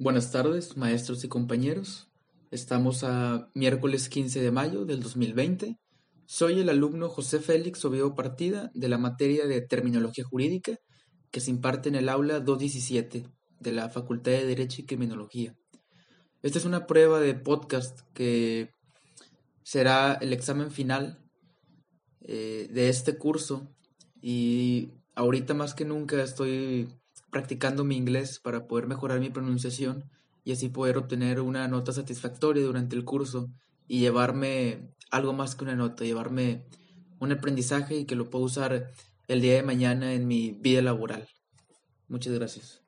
Buenas tardes, maestros y compañeros. Estamos a miércoles 15 de mayo del 2020. Soy el alumno José Félix Oviedo Partida de la materia de Terminología Jurídica que se imparte en el aula 217 de la Facultad de Derecho y Criminología. Esta es una prueba de podcast que será el examen final eh, de este curso y ahorita más que nunca estoy practicando mi inglés para poder mejorar mi pronunciación y así poder obtener una nota satisfactoria durante el curso y llevarme algo más que una nota, llevarme un aprendizaje y que lo puedo usar el día de mañana en mi vida laboral. Muchas gracias.